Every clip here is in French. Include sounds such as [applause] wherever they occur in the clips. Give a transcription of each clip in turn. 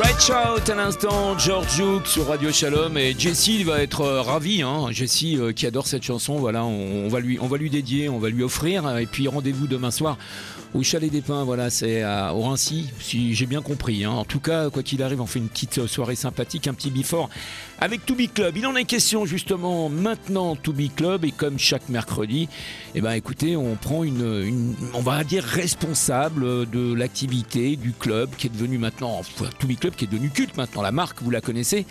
Right Shout à l'instant, George Duke sur Radio Shalom et Jessie va être euh, ravie. Hein. Jessie euh, qui adore cette chanson, voilà, on, va lui, dédier, on va lui offrir. Et puis rendez-vous demain soir au Chalet des Pins, voilà, c'est à au Rincy, si j'ai bien compris. Hein. En tout cas, quoi qu'il arrive, on fait une petite soirée sympathique, un petit before avec To Club. Il en est question justement maintenant To Club et comme chaque mercredi, eh ben écoutez, on prend une, une on va dire responsable de l'activité du club qui est devenu maintenant To Be Club qui est devenu culte maintenant. La marque, vous la connaissez.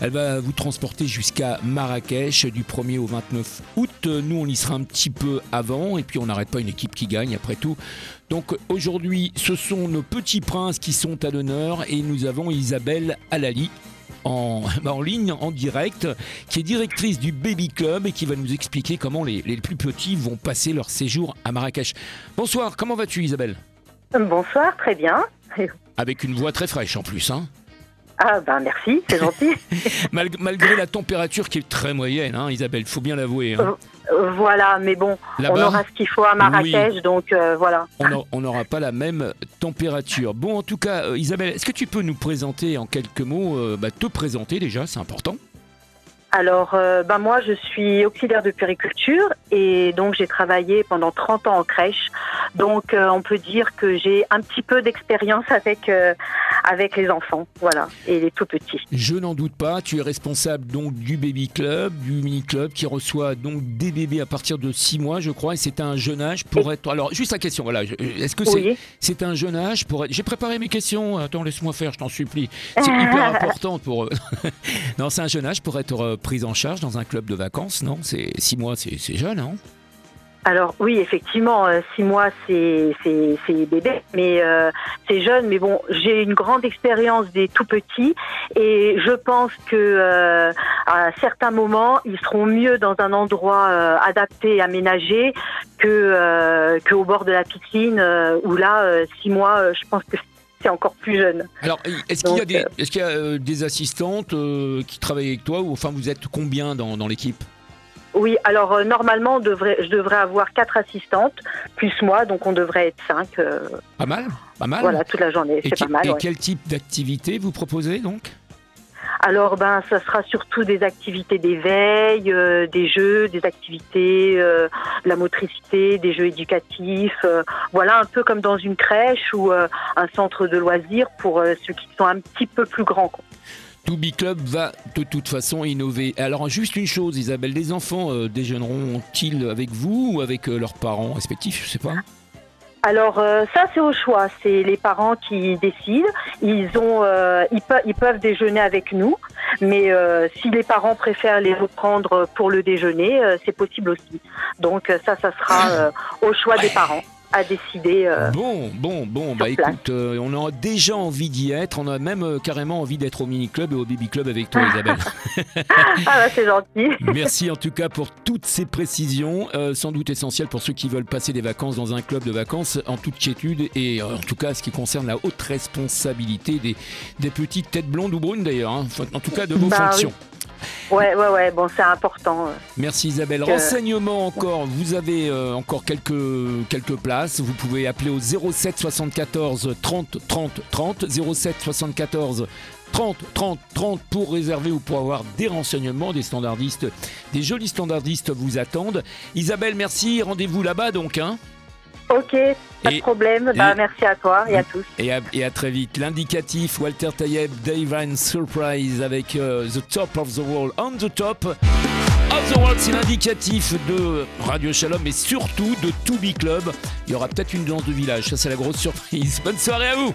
Elle va vous transporter jusqu'à Marrakech du 1er au 29 août. Nous, on y sera un petit peu avant et puis on n'arrête pas une équipe qui gagne après tout. Donc aujourd'hui, ce sont nos petits princes qui sont à l'honneur et nous avons Isabelle Alali. En, [laughs] en, ligne, en direct, qui est directrice du Baby Club et qui va nous expliquer comment les, les plus petits vont passer leur séjour à Marrakech. Bonsoir, comment vas-tu Isabelle? Bonsoir, très bien. Avec une voix très fraîche en plus, hein ah ben merci, c'est gentil. [laughs] Malgré la température qui est très moyenne, hein, Isabelle, faut bien l'avouer. Hein. Euh, voilà, mais bon, on aura ce qu'il faut à Marrakech, donc euh, voilà. On n'aura pas la même température. Bon, en tout cas, euh, Isabelle, est-ce que tu peux nous présenter en quelques mots, bah, te présenter déjà, c'est important alors, ben moi, je suis auxiliaire de périculture et donc j'ai travaillé pendant 30 ans en crèche. Donc, on peut dire que j'ai un petit peu d'expérience avec avec les enfants, voilà, et les tout petits. Je n'en doute pas. Tu es responsable donc du baby club, du mini club qui reçoit donc des bébés à partir de 6 mois, je crois, et c'est un jeune âge pour être. Alors, juste la question, voilà, est-ce que c'est c'est un jeune âge pour être. J'ai préparé mes questions. Attends, laisse-moi faire, je t'en supplie. C'est [laughs] hyper important pour. [laughs] non, c'est un jeune âge pour être euh, pris en charge dans un club de vacances, non? C'est 6 mois, c'est jeune, hein? Alors oui, effectivement, euh, six mois c'est bébé, mais euh, c'est jeune. Mais bon, j'ai une grande expérience des tout petits et je pense que euh, à certains moments, ils seront mieux dans un endroit adapté et aménagé que qu'au bord de la piscine où là, six mois, je pense que c'est encore plus jeune. Alors, est-ce qu'il y a des, est-ce qu'il y a des assistantes qui travaillent avec toi ou enfin vous êtes combien dans, dans l'équipe? Oui, alors euh, normalement, je devrais avoir quatre assistantes, plus moi, donc on devrait être cinq. Euh, pas mal, pas mal. Voilà, toute la journée, c'est pas mal. Et quel type d'activité vous proposez donc? Alors ben ça sera surtout des activités d'éveil, euh, des jeux, des activités de la motricité, des jeux éducatifs, voilà un peu comme dans une crèche ou un centre de loisirs pour ceux qui sont un petit peu plus grands. Be Club va de toute façon innover. Alors juste une chose, Isabelle, les enfants euh, déjeuneront-ils avec vous ou avec euh, leurs parents respectifs? Je sais pas. Alors euh, ça c'est au choix, c'est les parents qui décident. Ils ont, ils, peuvent déjeuner avec nous, mais si les parents préfèrent les reprendre pour le déjeuner, c'est possible aussi. Donc ça, ça sera au choix des parents à décider. Euh, bon, bon, bon, bah écoute, euh, on a déjà envie d'y être, on a même euh, carrément envie d'être au mini club et au baby club avec toi, Isabelle. [laughs] [laughs] ah bah c'est gentil. Merci en tout cas pour toutes ces précisions, sans doute essentielles pour ceux qui veulent passer des vacances dans un club de vacances en toute quiétude et en tout cas ce qui concerne la haute responsabilité des, des petites têtes blondes ou brunes d'ailleurs, hein. en tout cas de vos bah fonctions. Ouais, ouais, ouais, bon, c'est important. Euh, Merci Isabelle. Renseignement encore, vous avez euh, encore quelques, quelques places. Vous pouvez appeler au 07 74 30 30 30. 07 74 30 30 30 pour réserver ou pour avoir des renseignements, des standardistes, des jolis standardistes vous attendent. Isabelle, merci. Rendez-vous là-bas donc. Hein Ok, pas de problème. Bah, merci à toi et à tous. Et à, très vite. L'indicatif Walter Tayeb, Divine Surprise avec euh, The Top of the World, On the Top of the World. C'est l'indicatif de Radio Shalom et surtout de To Be Club. Il y aura peut-être une danse de village. Ça, c'est la grosse surprise. [laughs] Bonne soirée à vous.